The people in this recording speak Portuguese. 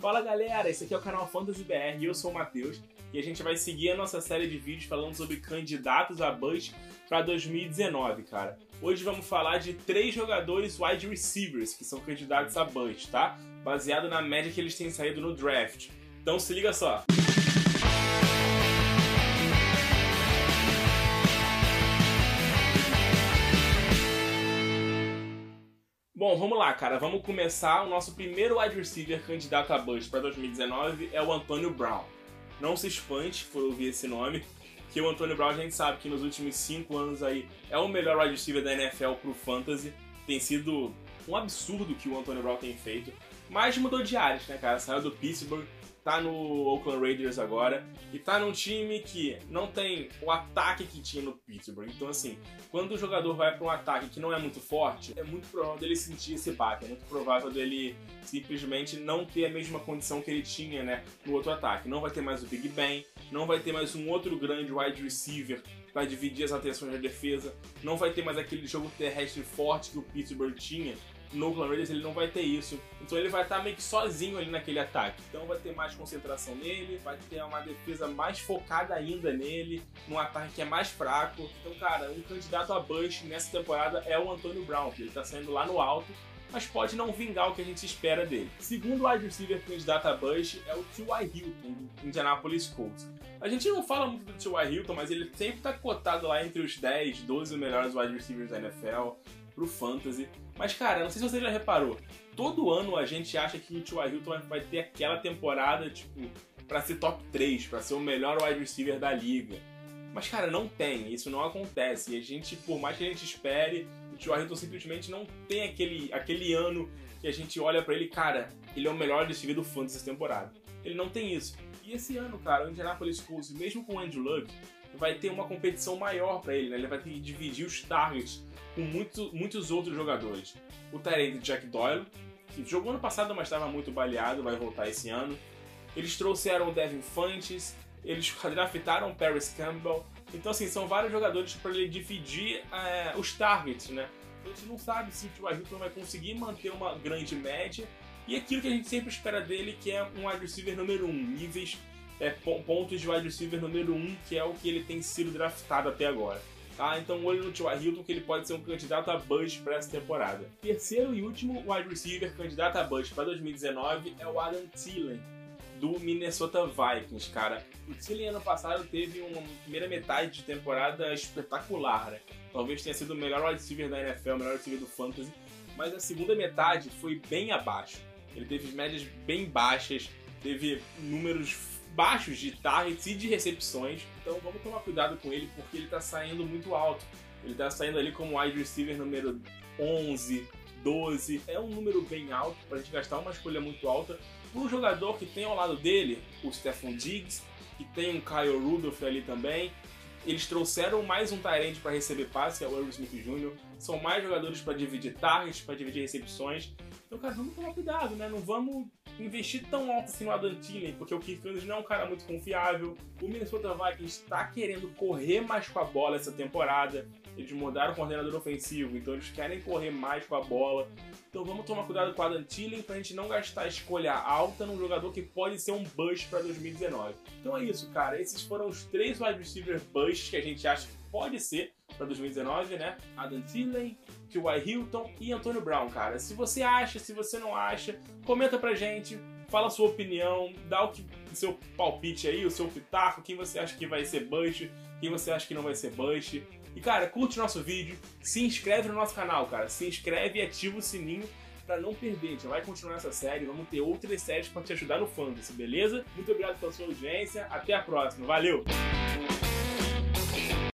Fala galera, esse aqui é o canal Fantasy BR eu sou o Matheus e a gente vai seguir a nossa série de vídeos falando sobre candidatos a Bush para 2019, cara. Hoje vamos falar de três jogadores wide receivers que são candidatos a Bush, tá? Baseado na média que eles têm saído no draft. Então se liga só. Bom, vamos lá, cara. Vamos começar. O nosso primeiro wide receiver candidato a Bush para 2019 é o Antônio Brown. Não se espante por ouvir esse nome, que o Antônio Brown a gente sabe que nos últimos 5 anos aí é o melhor wide receiver da NFL pro Fantasy. Tem sido um absurdo que o Antônio Brown tem feito. Mas mudou de áreas, né, cara? Saiu do Pittsburgh, tá no Oakland Raiders agora e tá num time que não tem o ataque que tinha no Pittsburgh. Então, assim, quando o jogador vai para um ataque que não é muito forte, é muito provável dele sentir esse baque, é muito provável dele simplesmente não ter a mesma condição que ele tinha, né, no outro ataque. Não vai ter mais o Big Ben, não vai ter mais um outro grande wide receiver para dividir as atenções da defesa, não vai ter mais aquele jogo terrestre forte que o Pittsburgh tinha no Oakland Raiders ele não vai ter isso. Então ele vai estar meio que sozinho ali naquele ataque. Então vai ter mais concentração nele, vai ter uma defesa mais focada ainda nele, num ataque que é mais fraco. Então, cara, um candidato a Bush nessa temporada é o Antônio Brown, que ele tá saindo lá no alto, mas pode não vingar o que a gente espera dele. Segundo wide receiver candidato a Bush é o T.Y. Hilton, do Indianapolis Colts. A gente não fala muito do T.Y. Hilton, mas ele sempre tá cotado lá entre os 10, 12 melhores wide receivers da NFL pro Fantasy. Mas, cara, não sei se você já reparou, todo ano a gente acha que o T.Y. Hilton vai ter aquela temporada, tipo, para ser top 3, para ser o melhor wide receiver da liga. Mas, cara, não tem, isso não acontece. E a gente, por mais que a gente espere, o T.Y. Hilton simplesmente não tem aquele, aquele ano que a gente olha para ele, cara, ele é o melhor receiver do Fantasy essa temporada. Ele não tem isso. E esse ano, cara, o Indianapolis Colts, mesmo com o Andrew Luck, vai ter uma competição maior para ele, né? Ele vai ter que dividir os targets com muito, muitos outros jogadores. O Tyrant Jack Doyle, que jogou ano passado, mas estava muito baleado, vai voltar esse ano. Eles trouxeram o Devin Fantes, eles draftaram o Paris Campbell. Então, assim, são vários jogadores para ele dividir é, os targets, né? A gente não sabe se o. Hilton vai conseguir manter uma grande média e aquilo que a gente sempre espera dele, que é um wide receiver número 1, um, níveis, é, pontos de wide receiver número 1, um, que é o que ele tem sido draftado até agora. Tá? Então olho no T.Y. Hilton que ele pode ser um candidato a Bush para essa temporada. Terceiro e último wide receiver candidato a Bush para 2019 é o Adam Thielen, do Minnesota Vikings, cara. O Thielen ano passado teve uma primeira metade de temporada espetacular, né? Talvez tenha sido o melhor wide receiver da NFL, o melhor wide receiver do Fantasy, mas a segunda metade foi bem abaixo. Ele teve médias bem baixas, teve números baixos de targets e de recepções. Então vamos tomar cuidado com ele porque ele está saindo muito alto. Ele está saindo ali como wide receiver número 11, 12. É um número bem alto para a gente gastar uma escolha muito alta. Para um jogador que tem ao lado dele o Stephon Diggs, que tem um Kyle Rudolph ali também. Eles trouxeram mais um Tyrant para receber passe, que é o Irv Smith Jr. São mais jogadores para dividir targets, para dividir recepções. Então, cara, vamos tomar cuidado, né? Não vamos investir tão alto assim no Adam Thielen, porque o Keith Andrews não é um cara muito confiável. O Minnesota Vikings está querendo correr mais com a bola essa temporada. Eles mudaram o coordenador ofensivo, então eles querem correr mais com a bola. Então vamos tomar cuidado com o Adam Thielen pra gente não gastar a escolha alta num jogador que pode ser um bust para 2019. Então é isso, cara. Esses foram os três wide receiver busts que a gente acha que pode ser para 2019, né? Adam Thielen, T.Y. Hilton e Antônio Brown, cara. Se você acha, se você não acha, comenta pra gente, fala a sua opinião, dá o, que, o seu palpite aí, o seu pitaco, quem você acha que vai ser bust, quem você acha que não vai ser bust. E cara, curte nosso vídeo, se inscreve no nosso canal, cara. Se inscreve e ativa o sininho para não perder. A gente vai continuar essa série, vamos ter outras séries para te ajudar no fantasy, beleza? Muito obrigado pela sua audiência, até a próxima, valeu!